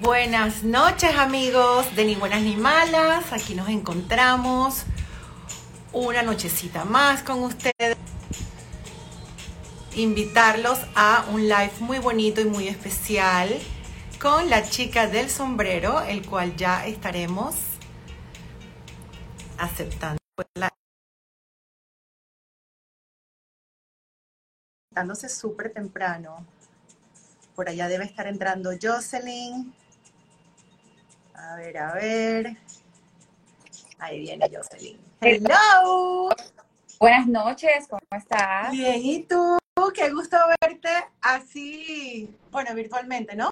Buenas noches amigos de Ni Buenas ni Malas. Aquí nos encontramos una nochecita más con ustedes. Invitarlos a un live muy bonito y muy especial con la chica del sombrero, el cual ya estaremos aceptando dándose súper temprano. Por allá debe estar entrando Jocelyn. A ver, a ver. Ahí viene Jocelyn. Hello. Buenas noches, ¿cómo estás? Bien, ¿y tú? Qué gusto verte así, bueno, virtualmente, ¿no?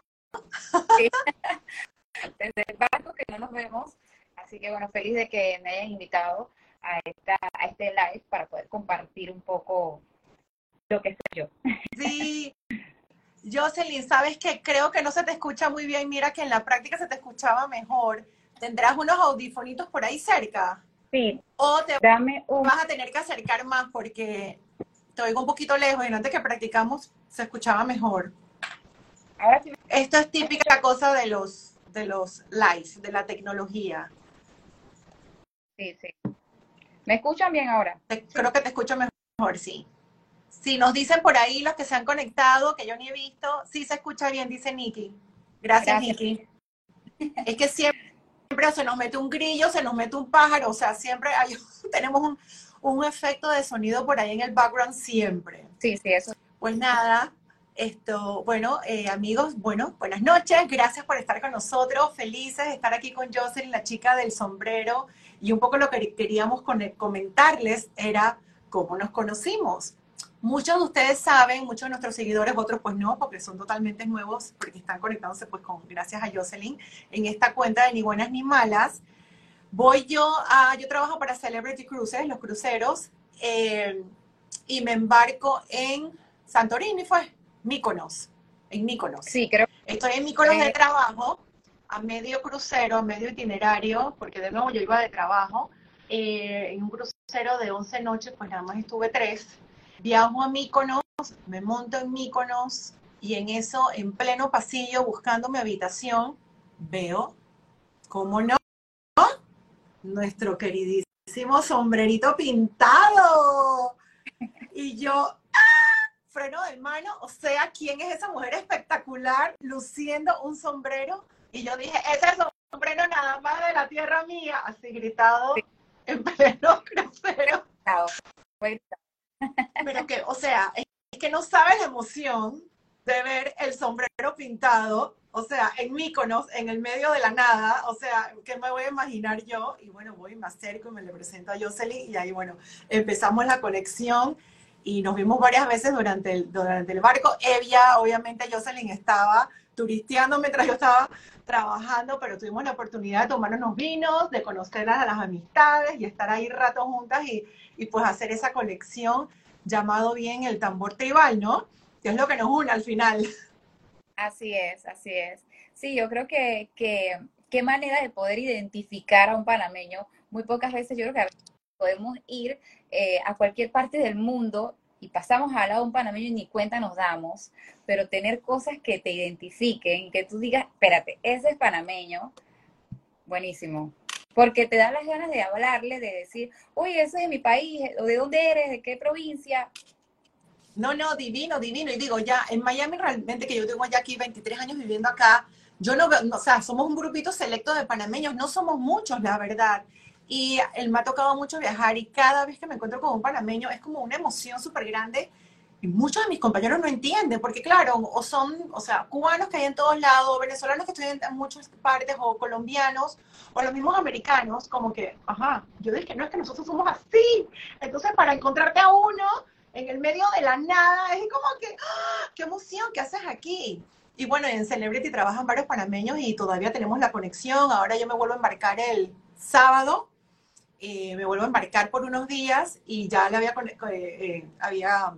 Sí. Desde el barco que no nos vemos. Así que bueno, feliz de que me hayan invitado a, esta, a este live para poder compartir un poco lo que soy yo. Sí. Jocelyn, sabes que creo que no se te escucha muy bien. Mira que en la práctica se te escuchaba mejor. ¿Tendrás unos audifonitos por ahí cerca? Sí. O te Dame un... vas a tener que acercar más porque te oigo un poquito lejos y antes que practicamos se escuchaba mejor. Ahora sí. Esto es típica cosa de los de los lives, de la tecnología. Sí, sí. ¿Me escuchan bien ahora? Te- creo que te escucho mejor, sí. Si nos dicen por ahí los que se han conectado, que yo ni he visto, sí se escucha bien, dice Nikki. Gracias, Gracias. Nikki. Es que siempre, siempre se nos mete un grillo, se nos mete un pájaro, o sea, siempre hay, tenemos un, un efecto de sonido por ahí en el background siempre. Sí, sí, eso. Pues nada, esto, bueno, eh, amigos, bueno, buenas noches, gracias por estar con nosotros, felices de estar aquí con Jocelyn, la chica del sombrero, y un poco lo que queríamos comentarles era cómo nos conocimos. Muchos de ustedes saben, muchos de nuestros seguidores, otros pues no, porque son totalmente nuevos, porque están conectándose pues con, gracias a Jocelyn, en esta cuenta de Ni Buenas Ni Malas. Voy yo a, yo trabajo para Celebrity Cruises, los cruceros, eh, y me embarco en Santorini, fue, Míconos, en Míconos. Sí, creo Estoy en Míconos de Eh. trabajo, a medio crucero, a medio itinerario, porque de nuevo yo iba de trabajo, eh, en un crucero de 11 noches, pues nada más estuve tres. Viajo a Míconos, me monto en Míconos y en eso, en pleno pasillo, buscando mi habitación, veo, ¿cómo no? Nuestro queridísimo sombrerito pintado. Y yo, freno de mano, o sea, ¿quién es esa mujer espectacular luciendo un sombrero? Y yo dije, ese sombrero nada más de la tierra mía, así gritado en pleno crucero. fue Pero que, o sea, es que no sabes la emoción de ver el sombrero pintado, o sea, en Míconos, en el medio de la nada, o sea, ¿qué me voy a imaginar yo? Y bueno, voy, me acerco y me le presento a Jocelyn y ahí, bueno, empezamos la conexión y nos vimos varias veces durante el, durante el barco. Ella, obviamente, Jocelyn estaba turisteando mientras yo estaba trabajando, pero tuvimos la oportunidad de tomar unos vinos, de conocer a las amistades y estar ahí rato juntas y, y pues hacer esa colección llamado bien el tambor tribal, ¿no? Que es lo que nos une al final. Así es, así es. Sí, yo creo que, que qué manera de poder identificar a un panameño. Muy pocas veces yo creo que podemos ir eh, a cualquier parte del mundo y pasamos al lado de un panameño y ni cuenta nos damos, pero tener cosas que te identifiquen, que tú digas, espérate, ese es panameño, buenísimo. Porque te da las ganas de hablarle, de decir, oye, ese es mi país, o de dónde eres, de qué provincia. No, no, divino, divino. Y digo, ya en Miami realmente, que yo tengo ya aquí 23 años viviendo acá, yo no veo, o sea, somos un grupito selecto de panameños, no somos muchos, la verdad. Y él me ha tocado mucho viajar y cada vez que me encuentro con un panameño es como una emoción súper grande. Y muchos de mis compañeros no entienden, porque claro, o son, o sea, cubanos que hay en todos lados, venezolanos que estudian en muchas partes, o colombianos, o los mismos americanos, como que, ajá, yo dije, no es que nosotros somos así. Entonces, para encontrarte a uno en el medio de la nada, es como que, ¡ah! qué emoción, ¿qué haces aquí? Y bueno, en Celebrity trabajan varios panameños y todavía tenemos la conexión. Ahora yo me vuelvo a embarcar el sábado, eh, me vuelvo a embarcar por unos días y ya le había, eh, eh, había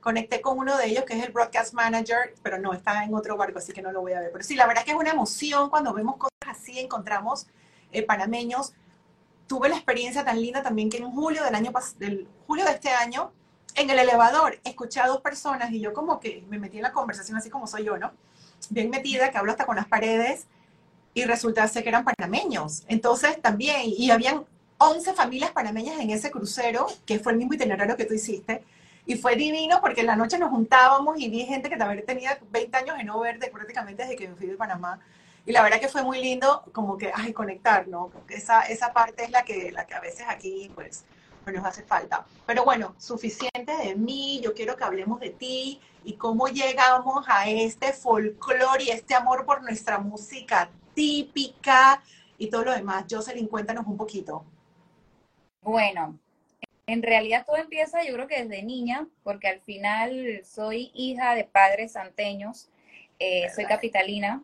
conecté con uno de ellos que es el broadcast manager, pero no, está en otro barco, así que no lo voy a ver. Pero sí, la verdad es que es una emoción cuando vemos cosas así, encontramos eh, panameños. Tuve la experiencia tan linda también que en julio del año del julio de este año, en el elevador, escuché a dos personas y yo como que me metí en la conversación así como soy yo, ¿no? Bien metida, que hablo hasta con las paredes, y resulta ser que eran panameños. Entonces también, y habían 11 familias panameñas en ese crucero, que fue el mismo itinerario que tú hiciste. Y fue divino porque en la noche nos juntábamos y vi gente que también tenía 20 años de no ver prácticamente desde que me fui de Panamá. Y la verdad que fue muy lindo como que, ay, conectar, ¿no? Esa, esa parte es la que, la que a veces aquí, pues, pues, nos hace falta. Pero bueno, suficiente de mí, yo quiero que hablemos de ti y cómo llegamos a este folclore y este amor por nuestra música típica y todo lo demás. Jocelyn, cuéntanos un poquito. Bueno, en realidad todo empieza yo creo que desde niña, porque al final soy hija de padres santeños, eh, soy capitalina,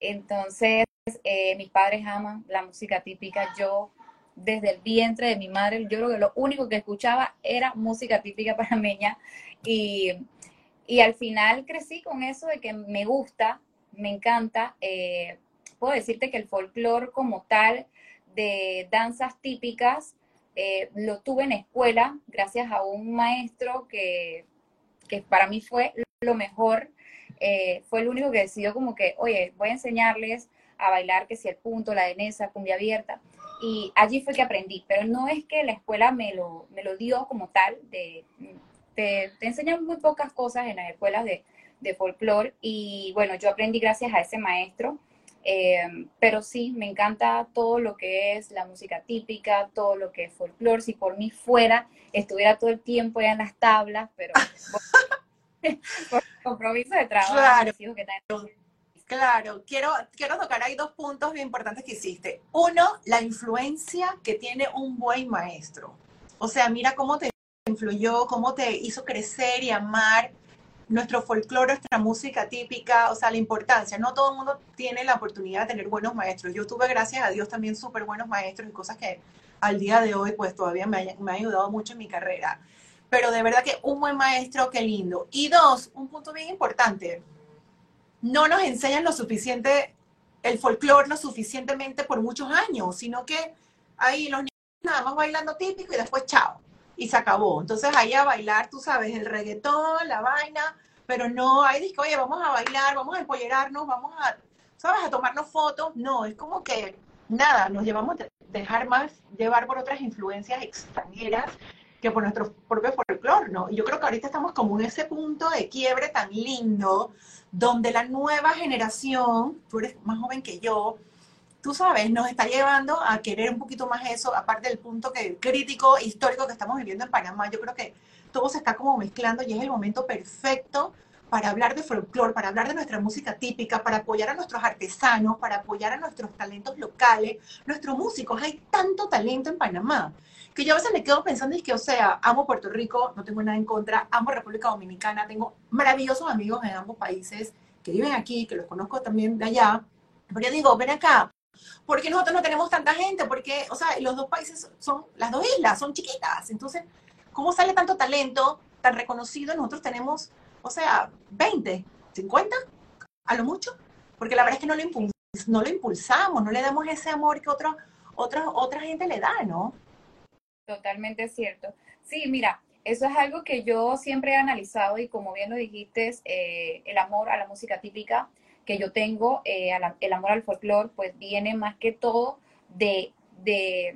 entonces eh, mis padres aman la música típica, yo desde el vientre de mi madre, yo creo que lo único que escuchaba era música típica panameña. Y, y al final crecí con eso de que me gusta, me encanta. Eh, puedo decirte que el folclore como tal de danzas típicas eh, lo tuve en escuela gracias a un maestro que, para mí fue lo mejor. Eh, fue el único que decidió como que, oye, voy a enseñarles a bailar, que si el punto, la denesa, cumbia abierta. Y allí fue que aprendí, pero no es que la escuela me lo, me lo dio como tal, de, te, enseñan muy pocas cosas en las escuelas de, de folclore y bueno, yo aprendí gracias a ese maestro eh, pero sí, me encanta todo lo que es la música típica, todo lo que es folclore. Si por mí fuera, estuviera todo el tiempo ya en las tablas, pero por, compromiso de trabajo. Claro. Claro, quiero, quiero tocar ahí dos puntos bien importantes que hiciste. Uno, la influencia que tiene un buen maestro. O sea, mira cómo te influyó, cómo te hizo crecer y amar nuestro folclore, nuestra música típica, o sea, la importancia. No todo el mundo tiene la oportunidad de tener buenos maestros. Yo tuve, gracias a Dios, también súper buenos maestros y cosas que al día de hoy, pues todavía me, ha ayudado mucho en mi carrera. Pero de verdad que un buen maestro, qué lindo. Y dos, un punto bien importante. No nos enseñan lo suficiente, el folclore lo suficientemente por muchos años, sino que ahí los niños nada más bailando típico y después chao y se acabó. Entonces ahí a bailar, tú sabes, el reggaetón, la vaina, pero no hay disco, oye, vamos a bailar, vamos a empollerarnos, vamos a, ¿sabes?, a tomarnos fotos. No, es como que nada, nos llevamos a dejar más llevar por otras influencias extranjeras que por nuestro propio folclore, ¿no? Y yo creo que ahorita estamos como en ese punto de quiebre tan lindo, donde la nueva generación, tú eres más joven que yo, tú sabes, nos está llevando a querer un poquito más eso, aparte del punto que, crítico, histórico que estamos viviendo en Panamá. Yo creo que todo se está como mezclando y es el momento perfecto para hablar de folclore, para hablar de nuestra música típica, para apoyar a nuestros artesanos, para apoyar a nuestros talentos locales, nuestros músicos. Hay tanto talento en Panamá que yo a veces me quedo pensando y que, o sea, amo Puerto Rico, no tengo nada en contra, amo República Dominicana, tengo maravillosos amigos en ambos países que viven aquí, que los conozco también de allá. Pero yo digo, ven acá, ¿Por qué nosotros no tenemos tanta gente? Porque, o sea, los dos países son, las dos islas, son chiquitas. Entonces, ¿cómo sale tanto talento tan reconocido? Nosotros tenemos, o sea, 20, 50, a lo mucho. Porque la verdad es que no lo, no lo impulsamos, no le damos ese amor que otro, otra, otra gente le da, ¿no? Totalmente cierto. Sí, mira, eso es algo que yo siempre he analizado y como bien lo dijiste, eh, el amor a la música típica que yo tengo, eh, el amor al folclore, pues viene más que todo de, de,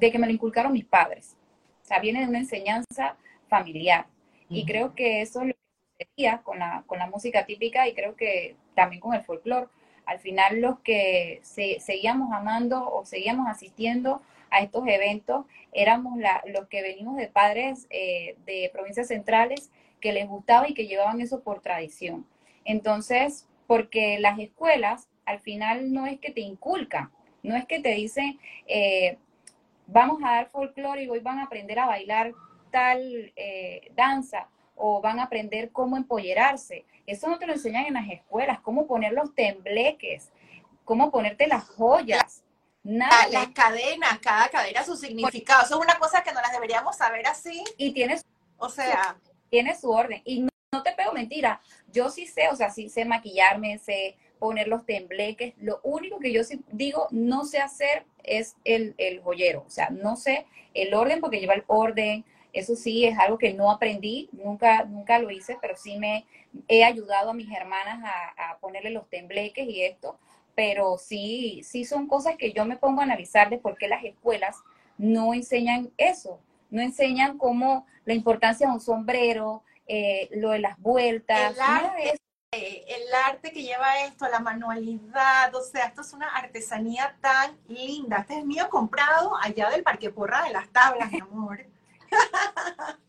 que me lo inculcaron mis padres. O sea, viene de una enseñanza familiar. Y creo que eso es lo que sucedía con la, con la música típica y creo que también con el folclore. Al final los que se, seguíamos amando o seguíamos asistiendo a estos eventos éramos los que venimos de padres eh, de provincias centrales que les gustaba y que llevaban eso por tradición. Entonces, porque las escuelas al final no es que te inculcan, no es que te dicen, eh, vamos a dar folclore y hoy van a aprender a bailar tal eh, danza o van a aprender cómo empollerarse. Eso no te lo enseñan en las escuelas, cómo poner los tembleques, cómo ponerte las joyas. Nada. Las cadenas, cada cadena su significado. Eso es una cosa que no las deberíamos saber así. Y tienes, o sea, tiene su orden. Y no te pego mentira, yo sí sé, o sea, sí sé maquillarme, sé poner los tembleques. Lo único que yo sí digo no sé hacer es el, el joyero, o sea, no sé el orden porque lleva el orden. Eso sí es algo que no aprendí, nunca, nunca lo hice, pero sí me he ayudado a mis hermanas a, a ponerle los tembleques y esto, pero sí, sí son cosas que yo me pongo a analizar de por qué las escuelas no enseñan eso, no enseñan cómo la importancia de un sombrero, eh, lo de las vueltas, el arte, el arte que lleva esto, la manualidad, o sea, esto es una artesanía tan linda. Este es mío comprado allá del Parque Porra de las Tablas, mi amor.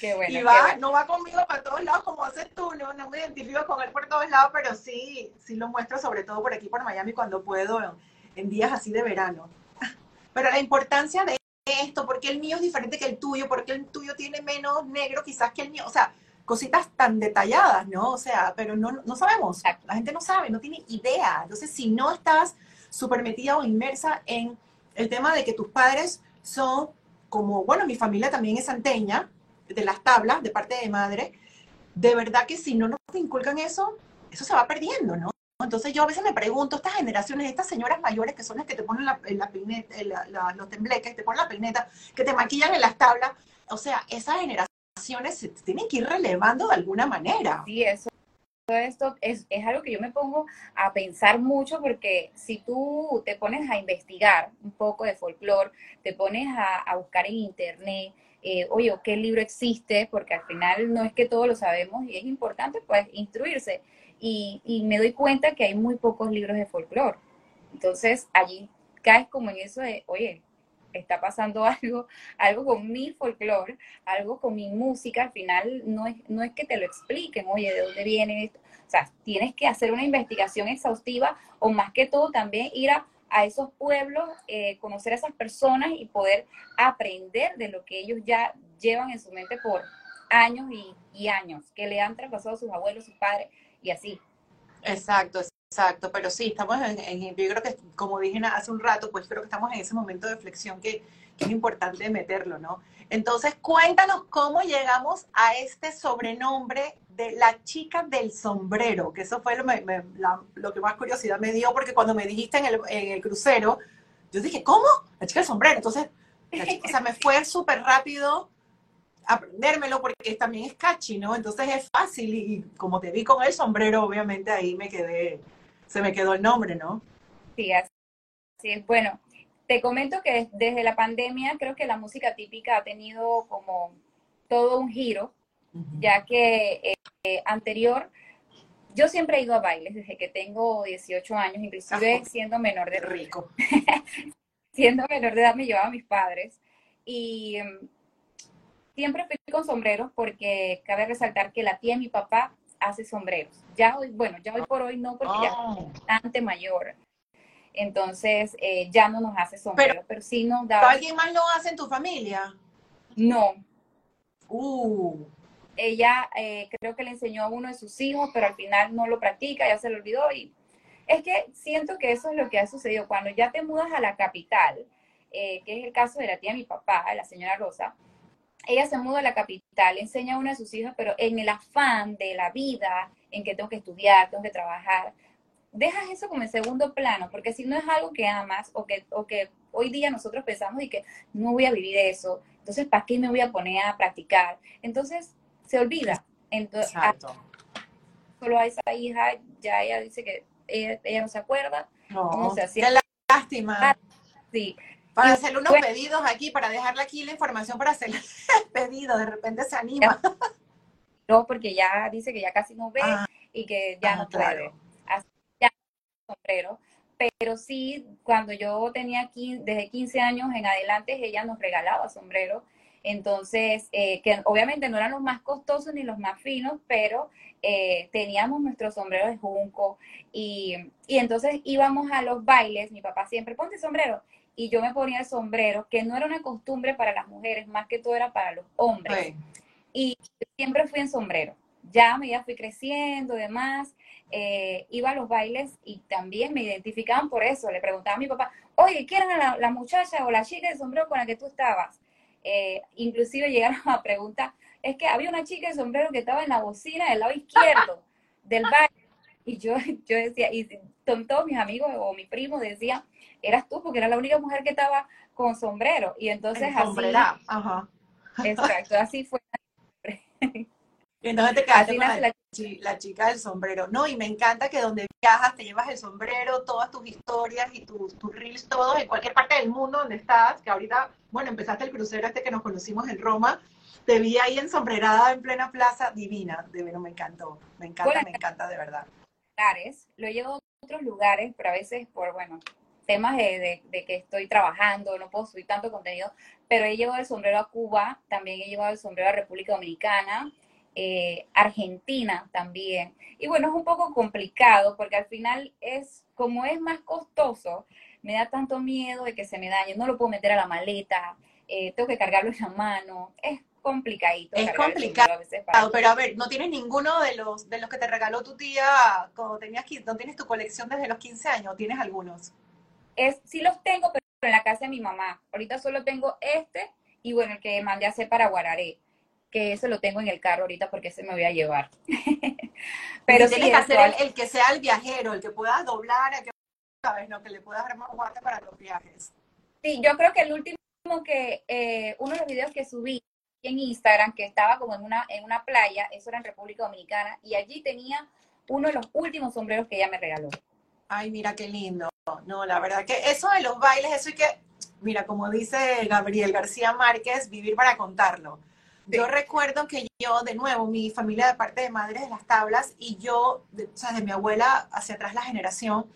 Qué bueno. Y va, no va conmigo para todos lados como haces tú, no, no me identifico con él por todos lados, pero sí, sí lo muestro sobre todo por aquí, por Miami, cuando puedo, en días así de verano. Pero la importancia de esto, porque el mío es diferente que el tuyo, porque el tuyo tiene menos negro quizás que el mío, o sea, cositas tan detalladas, ¿no? O sea, pero no, no sabemos, la gente no sabe, no tiene idea. Entonces, si no estás súper metida o inmersa en el tema de que tus padres son como, bueno, mi familia también es santeña, de las tablas, de parte de madre, de verdad que si no nos inculcan eso, eso se va perdiendo, ¿no? Entonces yo a veces me pregunto, estas generaciones, estas señoras mayores que son las que te ponen la, la peineta, los tembleques, te ponen la peineta, que te maquillan en las tablas, o sea, esas generaciones se tienen que ir relevando de alguna manera. Sí, eso. Todo esto es, es algo que yo me pongo a pensar mucho porque si tú te pones a investigar un poco de folclore, te pones a, buscar en internet, eh, oye, ¿qué libro existe? Porque al final no es que todos lo sabemos y es importante pues instruirse. Y, y me doy cuenta que hay muy pocos libros de folclore. Entonces allí caes como en eso de, oye, está pasando algo, algo con mi folclore, algo con mi música, al final no es, no es que te lo expliquen, oye, ¿de dónde viene esto? O sea, tienes que hacer una investigación exhaustiva o más que todo también ir a a esos pueblos, eh, conocer a esas personas y poder aprender de lo que ellos ya llevan en su mente por años y, años, que le han traspasado sus abuelos, sus padres y así. Exacto, exacto, pero sí, estamos en, yo creo que, como dije hace un rato, pues creo que estamos en ese momento de flexión que, es importante meterlo, ¿no? Entonces, cuéntanos cómo llegamos a este sobrenombre de la chica del sombrero, que eso fue lo, que más curiosidad me dio, porque cuando me dijiste en el, en el, crucero, yo dije, ¿cómo? La chica del sombrero. Entonces, o sea, me fue súper rápido aprendérmelo porque también es catchy, ¿no? Entonces es fácil y, como te vi con el sombrero, obviamente ahí me quedé, se me quedó el nombre, ¿no? Sí, así es. Bueno, te comento que desde la pandemia creo que la música típica ha tenido como todo un giro, ya que eh, anterior, yo siempre he ido a bailes desde que tengo 18 años, inclusive siendo menor de edad. Rico. siendo menor de edad me llevaba a mis padres y em, siempre fui con sombreros porque cabe resaltar que la tía de mi papá hace sombreros. Ya hoy, bueno, ya hoy por hoy no, porque ya es oh. bastante mayor. Entonces, eh, ya no nos hace sombreros, pero, sí nos da... ¿Alguien más lo hace en tu familia? No. Uh ella eh, creo que le enseñó a uno de sus hijos, pero al final no lo practica, ya se lo olvidó. Y es que siento que eso es lo que ha sucedido. Cuando ya te mudas a la capital, eh, que es el caso de la tía de mi papá, la señora Rosa, ella se muda a la capital, enseña a uno de sus hijos, pero en el afán de la vida, en que tengo que estudiar, tengo que trabajar, dejas eso como en segundo plano, porque si no es algo que amas o que, o que hoy día nosotros pensamos y que no voy a vivir eso, entonces ¿para qué me voy a poner a practicar? Entonces se olvida. Entonces, solo a esa hija, ya ella dice que ella, no se acuerda. No, se Qué lástima. Ah, sí. Para hacerle unos pedidos aquí, para dejarle aquí la información para hacer el pedido, de repente se anima. No, porque ya dice que ya casi no ve ah. y que ya ah, no puede. Así ya sombrero. Pero sí, cuando yo tenía desde 15 años en adelante, ella nos regalaba sombrero entonces, eh, que obviamente no eran los más costosos ni los más finos, pero eh, teníamos nuestros sombreros de junco y, entonces íbamos a los bailes, mi papá siempre, ponte sombrero, y yo me ponía el sombrero, que no era una costumbre para las mujeres, más que todo era para los hombres. Y siempre fui en sombrero. Ya ya fui creciendo, demás, eh, iba a los bailes y también me identificaban por eso. Le preguntaba a mi papá, oye, ¿quién era la, la muchacha o la chica de sombrero con la que tú estabas? Eh, inclusive llegaron a preguntar, es que había una chica de sombrero que estaba en la bocina del lado izquierdo del baile. Y yo, yo decía, y todos mis amigos o mi primo decían, eras tú, porque era la única mujer que estaba con sombrero. Y entonces así. Ajá. Exacto, así fue. Y entonces te quedaste la chica del sombrero. No, y me encanta que donde viajas te llevas el sombrero, todas tus historias y tus, tus reels, todos en cualquier parte del mundo donde estás, que ahorita, bueno, empezaste el crucero este que nos conocimos en Roma, te vi ahí ensombrerada en plena plaza, divina, de verdad me encantó, me encanta, me encanta de verdad. Lo llevo a otros lugares, pero a veces por, bueno, temas de, de, que estoy trabajando, no puedo subir tanto contenido, pero he llevado el sombrero a Cuba, también he llevado el sombrero a República Dominicana, eh, Argentina también. Y bueno, es un poco complicado porque al final es, como es más costoso, me da tanto miedo de que se me dañe, no lo puedo meter a la maleta, eh, tengo que cargarlo en la mano, es complicadito. Es complicado, pero a ver, ¿no tienes ninguno de los de los que te regaló tu tía cuando tenías no tienes tu colección desde los 15 años? ¿Tienes algunos? Es, sí los tengo, pero en la casa de mi mamá. Ahorita solo tengo este y bueno, el que mandé a hacer para Guararé, que ese lo tengo en el carro ahorita porque ese me voy a llevar. pero sí, tienes que hacer el, que sea el viajero, el que puedas doblar, el que, ¿sabes? No, que le puedas dar más guante para los viajes. Sí, yo creo que el último que, eh, uno de los videos que subí en Instagram que estaba como en una, en una playa, eso era en República Dominicana, y allí tenía uno de los últimos sombreros que ella me regaló. Ay, mira qué lindo. No, la verdad que eso de los bailes, eso hay que, mira, como dice Gabriel García Márquez, vivir para contarlo. Yo recuerdo que yo, de nuevo, mi familia de parte de madres de las tablas y yo, o sea, de mi abuela hacia atrás la generación,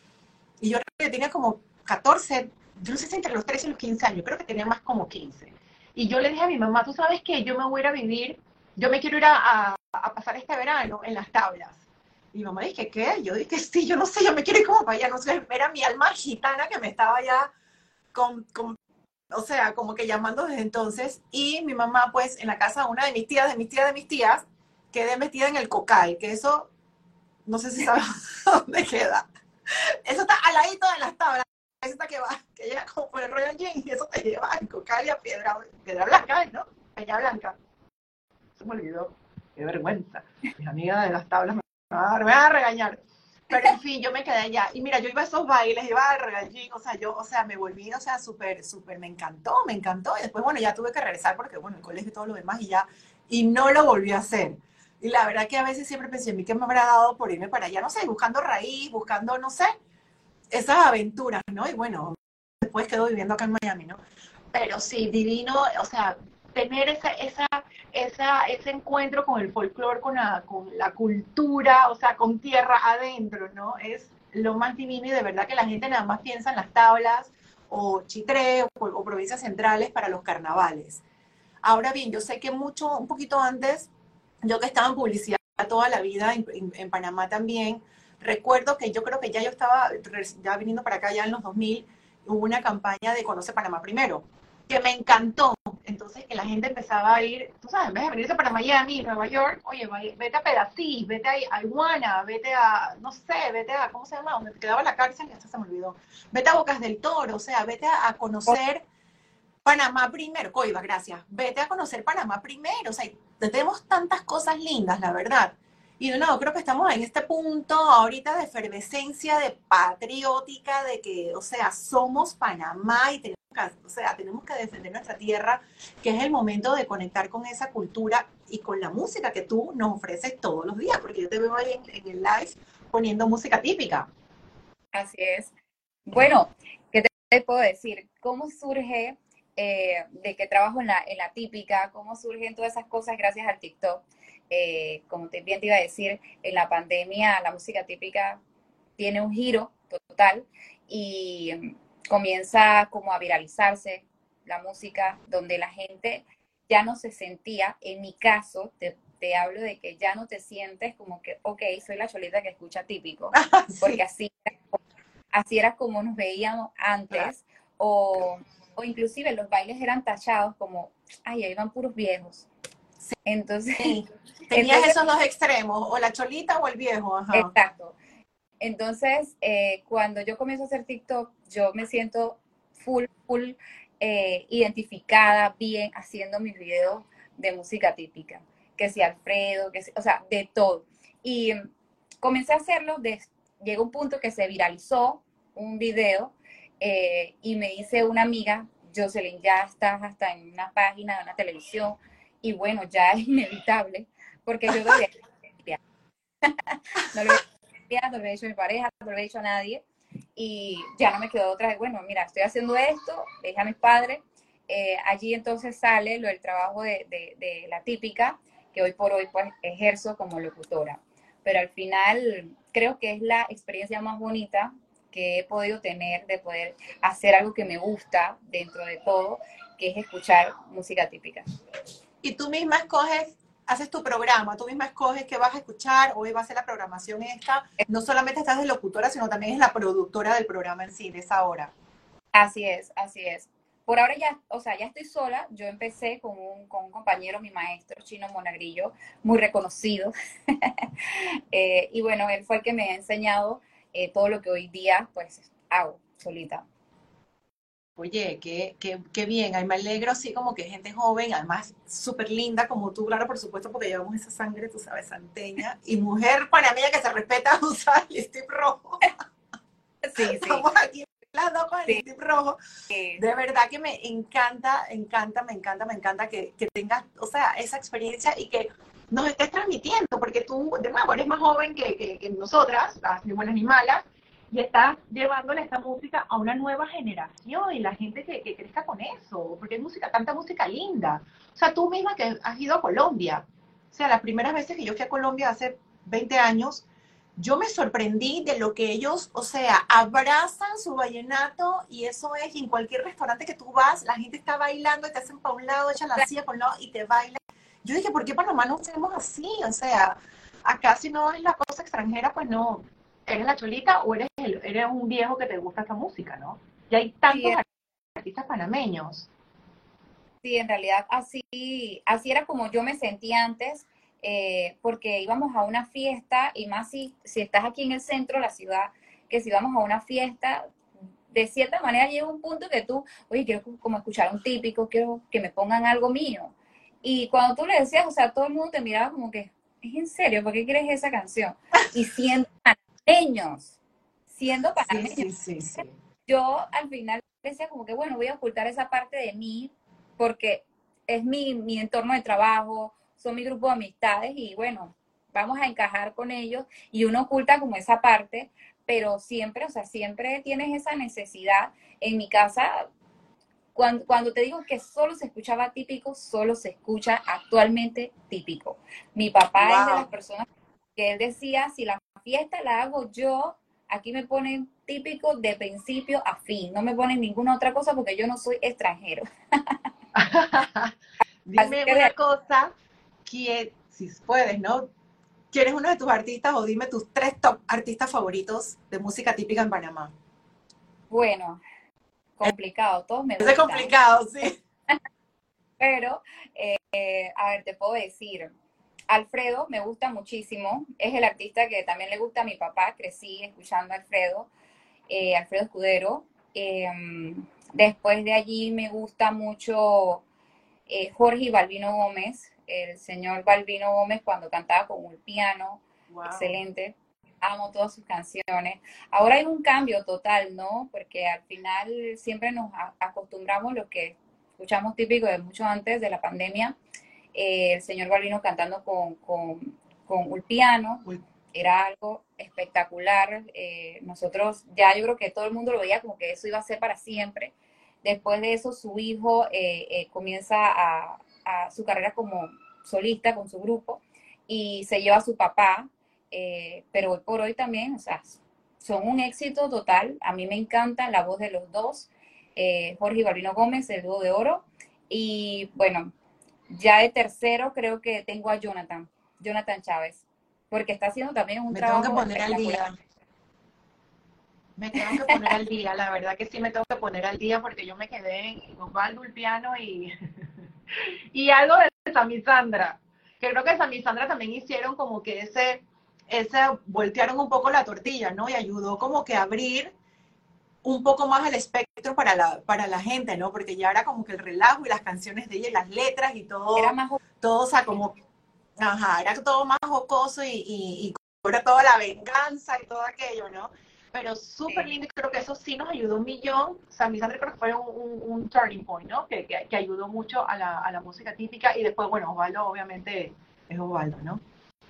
y yo que tenía como 14, yo no sé si entre los 13 y los 15 años, creo que tenía más como 15. Y yo le dije a mi mamá, tú sabes que yo me voy a ir a vivir, yo me quiero ir a, pasar este verano en las tablas. Y mi mamá dije, ¿qué? Yo dije, sí, yo no sé, yo me quiero ir como para allá, no sé, era mi alma gitana que me estaba ya con, o sea, como que llamando desde entonces. Y mi mamá, pues, en la casa de una de mis tías, de mis tías, de mis tías, quedé metida en el cocal, que eso, no sé si sabes dónde queda. Eso está al ladito de las tablas esa que va, que llega como por el Royal Jean, y eso te lleva a Cocalia, Piedra, Piedra Blanca, ¿no? Peña Blanca. Se me olvidó. Qué vergüenza. Mis amigas de las tablas me van a, regañar. Pero en fin, yo me quedé allá. Y mira, yo iba a esos bailes, iba al Jean, o sea, yo, o sea, me volví, o sea, súper, súper, me encantó, me encantó. Y después, bueno, ya tuve que regresar porque, bueno, el colegio y todo lo demás, y ya, y no lo volví a hacer. Y la verdad que a veces siempre pensé, en mí que me habrá dado por irme para allá, no sé, buscando raíz, buscando, no sé, esas aventuras, ¿no? Y bueno, después quedo viviendo acá en Miami, ¿no? Pero sí, divino, o sea, tener esa, esa, esa, ese encuentro con el folclore, con la, con la cultura, o sea, con tierra adentro, ¿no? Es lo más divino y de verdad que la gente nada más piensa en las tablas o Chitré o, provincias centrales para los carnavales. Ahora bien, yo sé que mucho, un poquito antes, yo que estaba en publicidad toda la vida, en Panamá también, Recuerdo que yo creo que ya yo estaba, ya viniendo para acá ya en los 2000, hubo una campaña de Conoce Panamá primero, que me encantó. Entonces, que la gente empezaba a ir, tú sabes, en vez de venirse para Miami, Nueva York, oye, vete a Pedací, vete a Iguana, vete a, no sé, vete a, ¿cómo se llama? Donde quedaba la cárcel, ya se me olvidó. Vete a Bocas del Toro, o sea, vete a, conocer Panamá primero. Coiba, gracias. Vete a conocer Panamá primero. O sea, tenemos tantas cosas lindas, la verdad. Y nuevo, creo que estamos en este punto ahorita de efervescencia, de patriótica, de que, o sea, somos Panamá y tenemos o sea, tenemos que defender nuestra tierra, que es el momento de conectar con esa cultura y con la música que tú nos ofreces todos los días, porque yo te veo ahí en, el live poniendo música típica. Así es. Bueno, ¿qué te puedo decir? ¿Cómo surge eh, de que trabajo en la, típica? ¿Cómo surgen todas esas cosas gracias al TikTok? Eh, como te, bien te iba a decir, en la pandemia la música típica tiene un giro total y comienza como a viralizarse la música donde la gente ya no se sentía, en mi caso, te, hablo de que ya no te sientes como que, ok, soy la cholita que escucha típico, porque así, así era como nos veíamos antes, o, o inclusive los bailes eran tachados como, ay, ahí van puros viejos. Entonces, Tenías esos dos extremos, o la cholita o el viejo. Exacto. Entonces, eh, cuando yo comienzo a hacer TikTok, yo me siento full, full eh, identificada, bien, haciendo mis videos de música típica. Que si Alfredo, que o sea, de todo. Y comencé a hacerlo, de, llegó un punto que se viralizó un video eh, y me dice una amiga, Jocelyn, ya estás hasta en una página de una televisión y bueno, ya es inevitable porque yo doy no lo he hecho a mi pareja, no lo he hecho a nadie. Y ya no me quedó otra bueno, mira, estoy haciendo esto, dejé a mis padres. Eh, allí entonces sale lo del trabajo de, de, la típica, que hoy por hoy pues ejerzo como locutora. Pero al final creo que es la experiencia más bonita que he podido tener de poder hacer algo que me gusta dentro de todo, que es escuchar música típica. Y tú misma escoges haces tu programa, tú misma escoges qué vas a escuchar, hoy va a ser la programación esta, no solamente estás de locutora, sino también es la productora del programa en sí, de esa hora. Así es, así es. Por ahora ya, o sea, ya estoy sola, yo empecé con un, compañero, mi maestro, Chino Monagrillo, muy reconocido, eh, y bueno, él fue el que me ha enseñado eh, todo lo que hoy día, pues, hago solita. Oye, qué, qué, qué bien, Ay, me alegro así como que gente joven, además súper linda como tú, claro, por supuesto, porque llevamos esa sangre, tú sabes, santeña, y mujer panameña que se respeta usar el lipstick rojo. Sí, sí. Estamos aquí las dos con el sí. rojo. De verdad que me encanta, encanta, me encanta, me encanta que, que tengas, o sea, esa experiencia y que nos estés transmitiendo, porque tú, de nuevo, eres más joven que, que, que nosotras, las ni buenas ni malas, y estás llevándole esta música a una nueva generación y la gente que, que, crezca con eso, porque es música, tanta música linda. O sea, tú misma que has ido a Colombia, o sea, las primeras veces que yo fui a Colombia hace 20 años, yo me sorprendí de lo que ellos, o sea, abrazan su vallenato y eso es, y en cualquier restaurante que tú vas, la gente está bailando y te hacen para un lado, echan la silla por un lado y te bailan. Yo dije, ¿por qué Panamá no hacemos así? O sea, acá si no es la cosa extranjera, pues no, ¿eres la cholita o eres, eres un viejo que te gusta esta música, no? Y hay tantos artistas panameños. Sí, en realidad así, así era como yo me sentía antes, eh, porque íbamos a una fiesta, y más si, si estás aquí en el centro de la ciudad, que si vamos a una fiesta, de cierta manera llega un punto que tú, oye, quiero como escuchar un típico, quiero que me pongan algo mío. Y cuando tú le decías, o sea, todo el mundo te miraba como que, ¿es en serio? ¿Por qué quieres esa canción? Y siendo panameños, siendo panameños. Sí, sí, sí, yo al final decía como que, bueno, voy a ocultar esa parte de mí porque es mi, mi entorno de trabajo, son mi grupo de amistades y bueno, vamos a encajar con ellos y uno oculta como esa parte, pero siempre, o sea, siempre tienes esa necesidad. En mi casa, cuando, cuando, te digo que solo se escuchaba típico, solo se escucha actualmente típico. Mi papá es de las personas que él decía, si la fiesta la hago yo, aquí me ponen típico de principio a fin, no me ponen ninguna otra cosa porque yo no soy extranjero. dime una cosa, que, si puedes, ¿no? ¿Quién es uno de tus artistas o dime tus tres top artistas favoritos de música típica en Panamá? Bueno, complicado, todos me. Es complicado, sí. Pero, eh, a ver, te puedo decir, Alfredo me gusta muchísimo, es el artista que también le gusta a mi papá, crecí escuchando a Alfredo, eh, Alfredo Escudero. Em, después de allí me gusta mucho eh, Jorge Balbino Gómez, el señor Balbino Gómez cuando cantaba con un piano, excelente. Amo todas sus canciones. Ahora hay un cambio total, ¿no? Porque al final siempre nos acostumbramos lo que escuchamos típico de mucho antes de la pandemia, eh, el señor Balbino cantando con, con, con Ulpiano, era algo espectacular. Eh, nosotros ya yo creo que todo el mundo lo veía como que eso iba a ser para siempre. Después de eso, su hijo eh, comienza a, su carrera como solista con su grupo y se lleva a su papá, pero hoy por hoy también, o sea, son un éxito total. A mí me encanta la voz de los dos, Jorge y Balbino Gómez, el dúo de oro. Y bueno, ya de tercero creo que tengo a Jonathan, Jonathan Chávez, porque está haciendo también un trabajo. Me tengo que poner al día. Me tengo que poner al día, la verdad que sí me tengo que poner al día porque yo me quedé en Osvaldo el piano y, y algo de Sammy Sandra. Que creo que Sammy Sandra también hicieron como que ese, ese, voltearon un poco la tortilla, ¿no? Y ayudó como que a abrir un poco más el espectro para la, para la gente, ¿no? Porque ya era como que el relajo y las canciones de ella y las letras y todo. Era más todo, o sea, como, ajá, era todo más jocoso y, y, y toda la venganza y todo aquello, ¿no? Pero súper lindo y creo que eso sí nos ayudó un millón. O sea, mi creo que fue un, un, turning point, ¿no? Que, que, que, ayudó mucho a la, a la música típica y después, bueno, Osvaldo obviamente es Osvaldo, ¿no?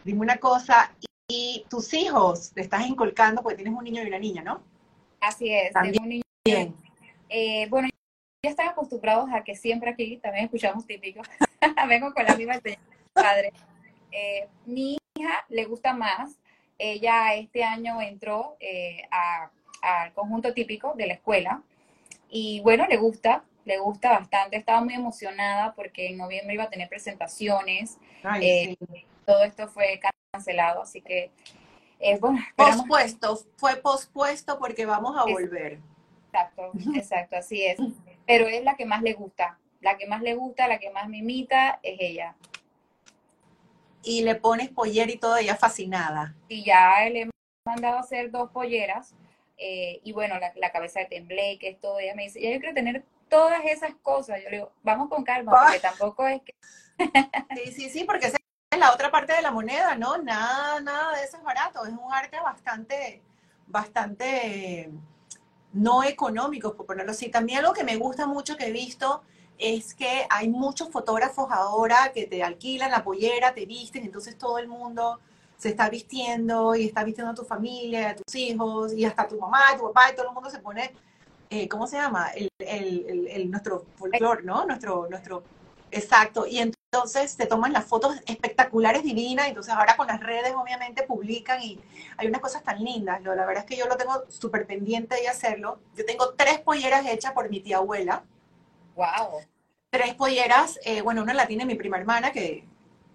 Dime una cosa, y tus hijos te estás inculcando, porque tienes un niño y una niña, ¿no? Así es, tengo un niño. Eh, bueno, ya están acostumbrados a que siempre aquí también escuchamos típico. Vengo con la misma padre. Eh, mi hija le gusta más. Ella este año entró eh, a- al conjunto típico de la escuela y bueno, le gusta, le gusta bastante. Estaba muy emocionada porque en noviembre iba a tener presentaciones. Ay, Eh, sí. Todo esto fue cancelado, así que eh, bueno. Pospuesto, fue pospuesto porque vamos a Es- volver. Exacto, exacto, así es. Pero es la que más le gusta. La que más le gusta, la que más me imita es ella. Y le pones pollera y todo, ella fascinada. Y ya le he mandado a hacer dos polleras. eh, y bueno, la, la cabeza de tembleque, todo. Ella me dice, ya yo quiero tener todas esas cosas. Yo le digo, vamos con calma, porque tampoco es que. Sí, sí, sí, porque es la otra parte de la moneda, ¿no? Nada, nada de eso es barato. Es un arte bastante, bastante no económico, por ponerlo así. También algo que me gusta mucho que he visto es que hay muchos fotógrafos ahora que te alquilan la pollera, te visten, entonces todo el mundo se está vistiendo y está vistiendo a tu familia, a tus hijos y hasta tu mamá, a tu papá y todo el mundo se pone, eh, ¿cómo se llama? El- el- el- nuestro folclore, ¿no? Nuestro, nuestro, exacto. Y entonces te toman las fotos espectaculares, divinas, entonces ahora con las redes obviamente publican y hay unas cosas tan lindas. ¿no? La verdad es que yo lo tengo súper pendiente de hacerlo. Yo tengo tres polleras hechas por mi tía abuela ¡Wow! tres polleras, eh, bueno, una la tiene mi prima hermana, que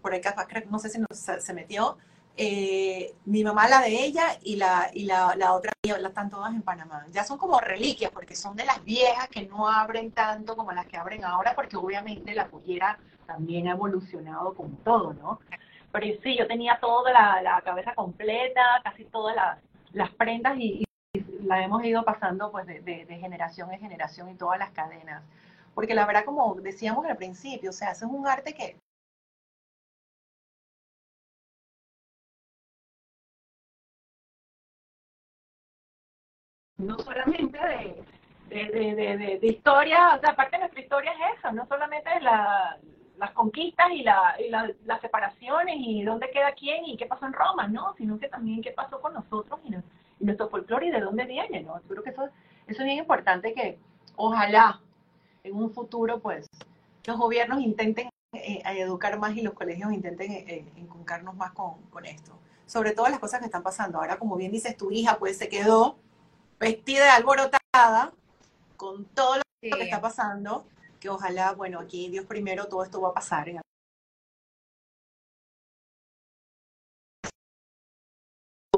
por ahí capaz, no sé si nos- se metió, eh, mi mamá la de ella y la, y la, la otra, la están todas en Panamá. Ya son como reliquias, porque son de las viejas que no abren tanto como las que abren ahora, porque obviamente la pollera también ha evolucionado como todo, ¿no? Pero sí, yo tenía toda la, la cabeza completa, casi todas las, las prendas y, y la hemos ido pasando pues de, de- de generación en generación y todas las cadenas. Porque la verdad, como decíamos al principio, o sea, ese es un arte que no solamente de, de, de, de, historia, o sea, aparte de nuestra historia es eso, no solamente de la- las conquistas y, la, y la- las separaciones y dónde queda quién y qué pasó en Roma, ¿no? Sino que también qué pasó con nosotros y, nuestro folclore y de dónde viene, ¿no? Yo creo que eso, eso es bien importante que ojalá en un futuro, pues, los gobiernos intenten eh, educar más y los colegios intenten eh, eh, inculcarnos más con, con esto. Sobre todo las cosas que están pasando. Ahora, como bien dices, tu hija pues se quedó vestida de alborotada con todo lo Sí. que está pasando, que ojalá, bueno, aquí Dios primero, todo esto va a pasar. En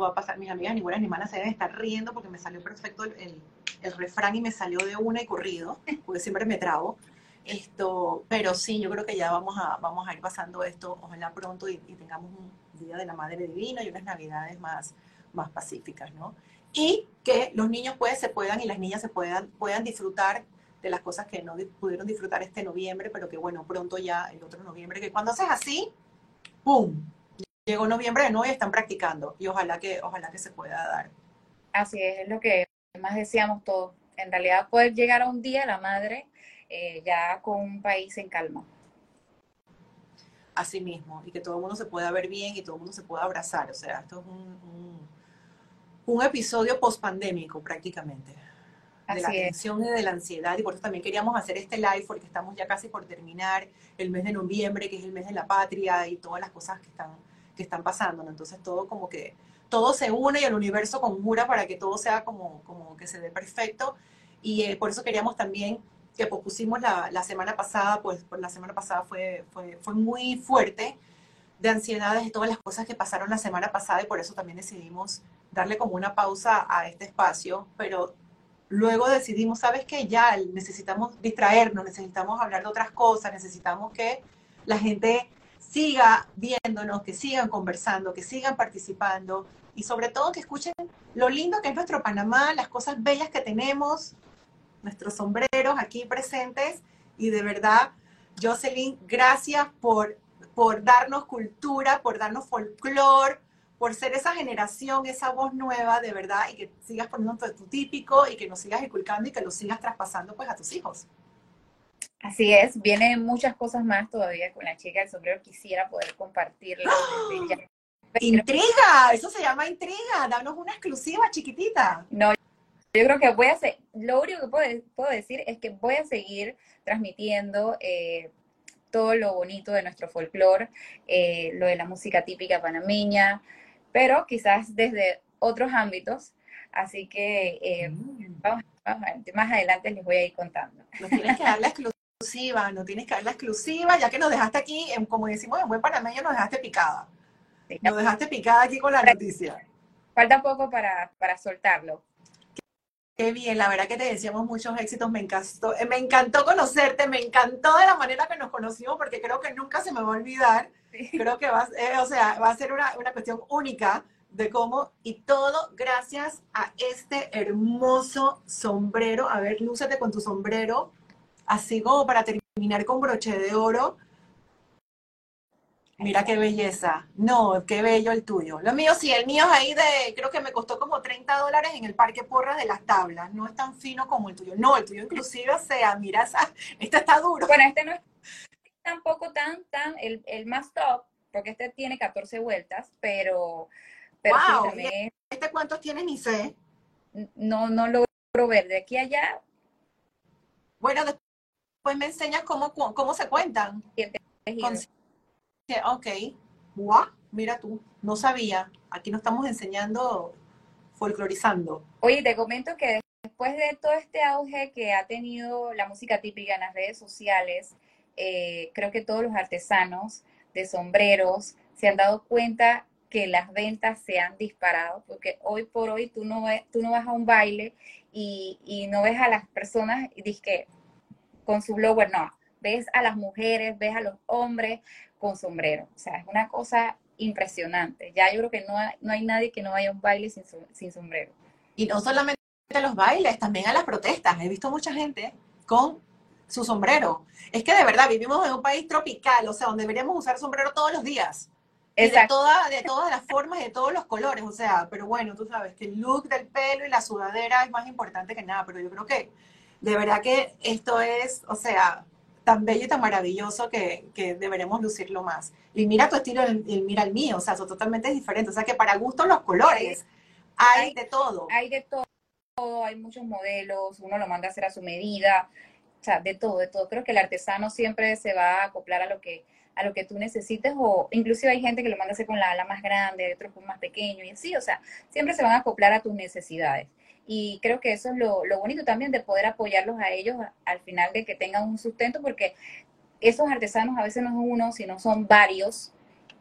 va a pasar, mis amigas ninguna ni malas se deben estar riendo porque me salió perfecto el, el- el refrán y me salió de una y corrido, porque siempre me trabo. Esto, pero sí, yo creo que ya vamos a, vamos a ir pasando esto, ojalá pronto y, y tengamos un Día de la Madre Divina y unas Navidades más, más pacíficas, ¿no? Y que los niños pues se puedan y las niñas se puedan, puedan disfrutar de las cosas que no di- pudieron disfrutar este noviembre, pero que bueno, pronto ya el otro noviembre, que cuando haces así, ¡pum! Llegó noviembre de nuevo y están practicando y ojalá que, ojalá que se pueda dar. Así es, es lo que más deseamos todos. En realidad, poder llegar a un día la madre eh, ya con un país en calma. así mismo y que todo el mundo se pueda ver bien y todo el mundo se pueda abrazar. O sea, esto es un, un, un episodio post-pandémico prácticamente. De la Así es. tensión y de la ansiedad y por eso también queríamos hacer este live porque estamos ya casi por terminar el mes de noviembre, que es el mes de la patria y todas las cosas que están, que están pasando. ¿no? Entonces todo como que, todo se une y el universo conjura para que todo sea como, como que se dé perfecto. Y eh, por eso queríamos también que pospusimos la, la semana pasada, pues por la semana pasada fue, fue, fue muy fuerte de ansiedades y todas las cosas que pasaron la semana pasada y por eso también decidimos darle como una pausa a este espacio, pero luego decidimos, ¿sabes qué? Ya necesitamos distraernos, necesitamos hablar de otras cosas, necesitamos que la gente siga viéndonos, que sigan conversando, que sigan participando y sobre todo que escuchen lo lindo que es nuestro Panamá, las cosas bellas que tenemos, nuestros sombreros aquí presentes y de verdad, Jocelyn, gracias por, por darnos cultura, por darnos folclore, por ser esa generación, esa voz nueva, de verdad, y que sigas poniendo tu, tu típico y que nos sigas inculcando y que lo sigas traspasando pues a tus hijos. Así es, vienen muchas cosas más todavía con la chica del sombrero. Quisiera poder ya. Intriga, eso se llama intriga. Danos una exclusiva chiquitita. No, yo creo que voy a hacer, lo único que puedo, puedo decir es que voy a seguir transmitiendo eh, todo lo bonito de nuestro folclore, eh, lo de la música típica panameña, pero quizás desde otros ámbitos. Así que eh, mm. vamos, vamos, a ver, más adelante les voy a ir contando. Nos tienes que dar la exclusiva, no tienes que dar la exclusiva, ya que nos dejaste aquí, como decimos en buen panameño, nos dejaste picada. nos dejaste picada aquí con la noticia. Falta poco para, para soltarlo. Qué bien, la verdad que te deseamos muchos éxitos, me encantó, eh, me encantó conocerte, me encantó de la manera que nos conocimos, porque creo que nunca se me va a olvidar, creo que va, eh, o sea, va a ser una, una, cuestión única de cómo, y todo gracias a este hermoso sombrero, a ver, lúcete con tu sombrero, así como para terminar con broche de oro, Mira qué belleza. No, qué bello el tuyo. Lo mío sí, el mío es ahí de, creo que me costó como 30 dólares en el Parque Porras de las Tablas. No es tan fino como el tuyo. No, el tuyo inclusive, o sea, mira, esa, este está duro. Bueno, este no es tampoco tan, tan, el, el más top, porque este tiene 14 vueltas, pero... pero wow, ¿este cuántos tiene ni sé? No, no logro ver. De aquí a allá... Bueno, después me enseñas cómo, cómo se cuentan. Ok, wow, mira tú, no sabía. Aquí nos estamos enseñando, folclorizando. Oye, te comento que después de todo este auge que ha tenido la música típica en las redes sociales, eh, creo que todos los artesanos de sombreros se han dado cuenta que las ventas se han disparado, porque hoy por hoy tú no, tú no vas a un baile y, y no ves a las personas y dices que con su blower, no, ves a las mujeres, ves a los hombres con sombrero. O sea, es una cosa impresionante. Ya yo creo que no no hay nadie que no vaya a un baile sin, sin sombrero. Y no solamente a los bailes, también a las protestas. He visto mucha gente con su sombrero. Es que de verdad vivimos en un país tropical, o sea, donde deberíamos usar sombrero todos los días. de, toda, de todas las formas, de todos los colores, o sea, pero bueno, tú sabes que el look del pelo y la sudadera es más importante que nada, pero yo creo que de verdad que esto es, o sea, tan bello y tan maravilloso que, que deberemos lucirlo más. Y mira tu estilo y mira el mío, o sea, son totalmente diferentes. O sea, que para gusto los colores, hay, de todo. Hay de todo, hay muchos modelos, uno lo manda a hacer a su medida, sea, de todo, de todo. Creo que el artesano siempre se va a acoplar a lo que a lo que tú necesites o inclusive hay gente que lo manda a hacer con la ala más grande, otros con más pequeño y así, o sea, siempre se van a acoplar a tus necesidades. Y creo que eso es lo, bonito también de poder apoyarlos a ellos al final de que tengan un sustento, porque esos artesanos a veces no son uno, sino son varios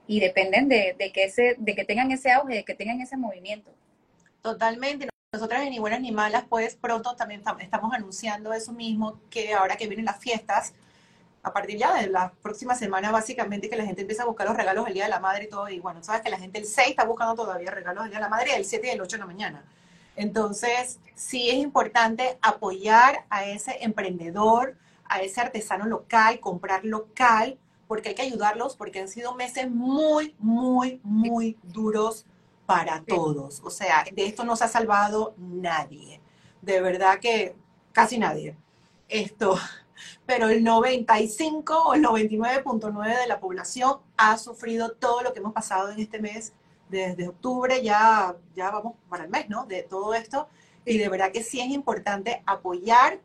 y dependen de, que, ese, de que tengan ese auge, de que tengan ese movimiento. Totalmente. Nosotras Ni Buenas Ni Malas, pues pronto también estamos anunciando eso mismo, que ahora que vienen las fiestas, a partir ya de la próxima semana, básicamente, que la gente empieza a buscar los regalos el Día de la Madre y todo. Y bueno, sabes que la gente el 6 está buscando todavía regalos el Día de la Madre y el 7 y el 8 de la mañana. Entonces, sí es importante apoyar a ese emprendedor, a ese artesano local, comprar local, porque hay que ayudarlos, porque han sido meses muy, muy, muy duros para todos. O sea, de esto no se ha salvado nadie. De verdad que casi nadie. Esto, pero el 95 o el 99.9 de la población ha sufrido todo lo que hemos pasado en este mes desde octubre ya, ya vamos para el mes, ¿no? De todo esto. Y de verdad que sí es importante apoyar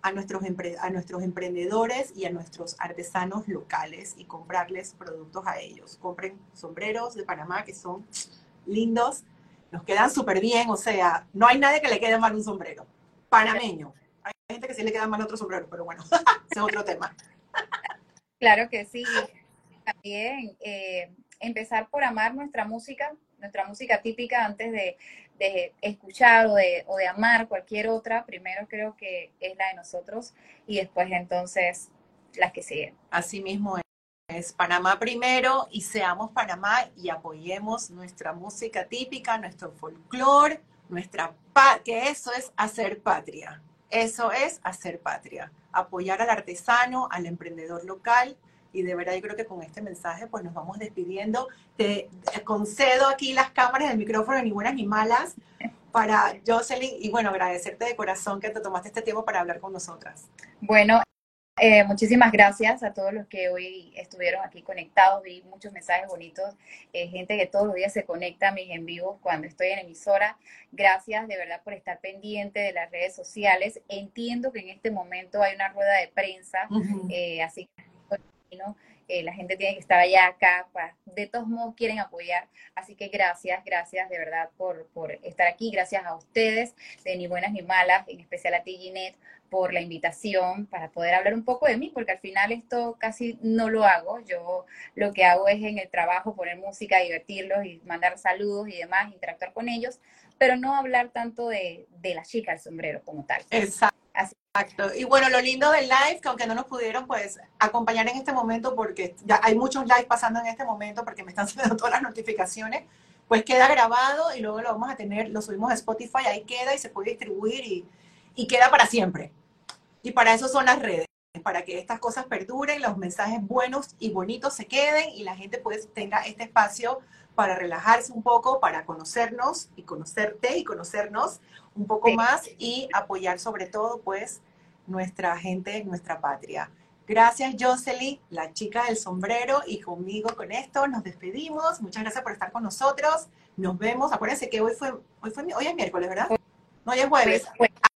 a nuestros, a nuestros emprendedores y a nuestros artesanos locales y comprarles productos a ellos. Compren sombreros de Panamá que son lindos, nos quedan súper bien, o sea, no hay nadie que le quede mal un sombrero. Panameño. Hay gente que sí le queda mal otro sombrero, pero bueno, ese es otro tema. Claro que sí. También eh, empezar por amar nuestra música, nuestra música típica antes de, escuchar o de, o de, amar cualquier otra. Primero creo que es la de nosotros y después entonces las que siguen. Así mismo es. Panamá primero y seamos Panamá y apoyemos nuestra música típica, nuestro folclore, nuestra que eso es hacer patria. Eso es hacer patria. Apoyar al artesano, al emprendedor local y de verdad yo creo que con este mensaje pues nos vamos despidiendo. Te concedo aquí las cámaras, el micrófono, ni buenas ni malas, para Jocelyn y bueno, agradecerte de corazón que te tomaste este tiempo para hablar con nosotras. Bueno, eh, muchísimas gracias a todos los que hoy estuvieron aquí conectados. Vi muchos mensajes bonitos, eh, gente que todos los días se conecta a mis en vivos cuando estoy en emisora. Gracias de verdad por estar pendiente de las redes sociales. Entiendo que en este momento hay una rueda de prensa, eh, así que ¿no? la gente tiene que estar allá, acá, de todos modos quieren apoyar. Así que gracias, gracias de verdad por, por estar aquí. Gracias a ustedes, de Ni Buenas Ni Malas, en especial a ti, Ginette, por la invitación para poder hablar un poco de mí, porque al final esto casi no lo hago. Yo lo que hago es en el trabajo poner música, divertirlos y mandar saludos y demás, interactuar con ellos, pero no hablar tanto de, de la chica del sombrero como tal. Exacto. Exacto. Y bueno, lo lindo del live, que aunque no nos pudieron pues acompañar en este momento, porque ya hay muchos live pasando en este momento, porque me están saliendo todas las notificaciones, pues queda grabado y luego lo vamos a tener, lo subimos a Spotify, ahí queda y se puede distribuir y, y queda para siempre. Y para eso son las redes, para que estas cosas perduren, los mensajes buenos y bonitos se queden y la gente pues tenga este espacio para relajarse un poco, para conocernos y conocerte y conocernos un poco más y apoyar sobre todo pues nuestra gente, nuestra patria. Gracias Jocelyn, la chica del sombrero y conmigo con esto nos despedimos. Muchas gracias por estar con nosotros. Nos vemos. Acuérdense que hoy fue hoy fue hoy es miércoles, ¿verdad? No, hoy es jueves.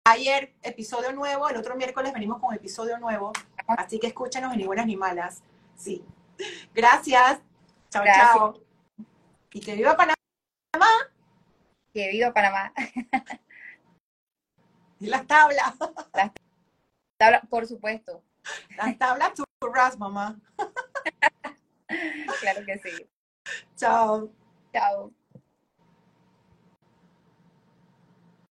Ayer episodio nuevo, el otro miércoles venimos con episodio nuevo. Así que escúchenos ni buenas ni malas. Sí. Gracias. Chao, chao. Y que viva Panamá. Que viva Panamá. Y las tablas. Las tablas, por supuesto. Las tablas churras, mamá. claro que sí. Chao. Chao.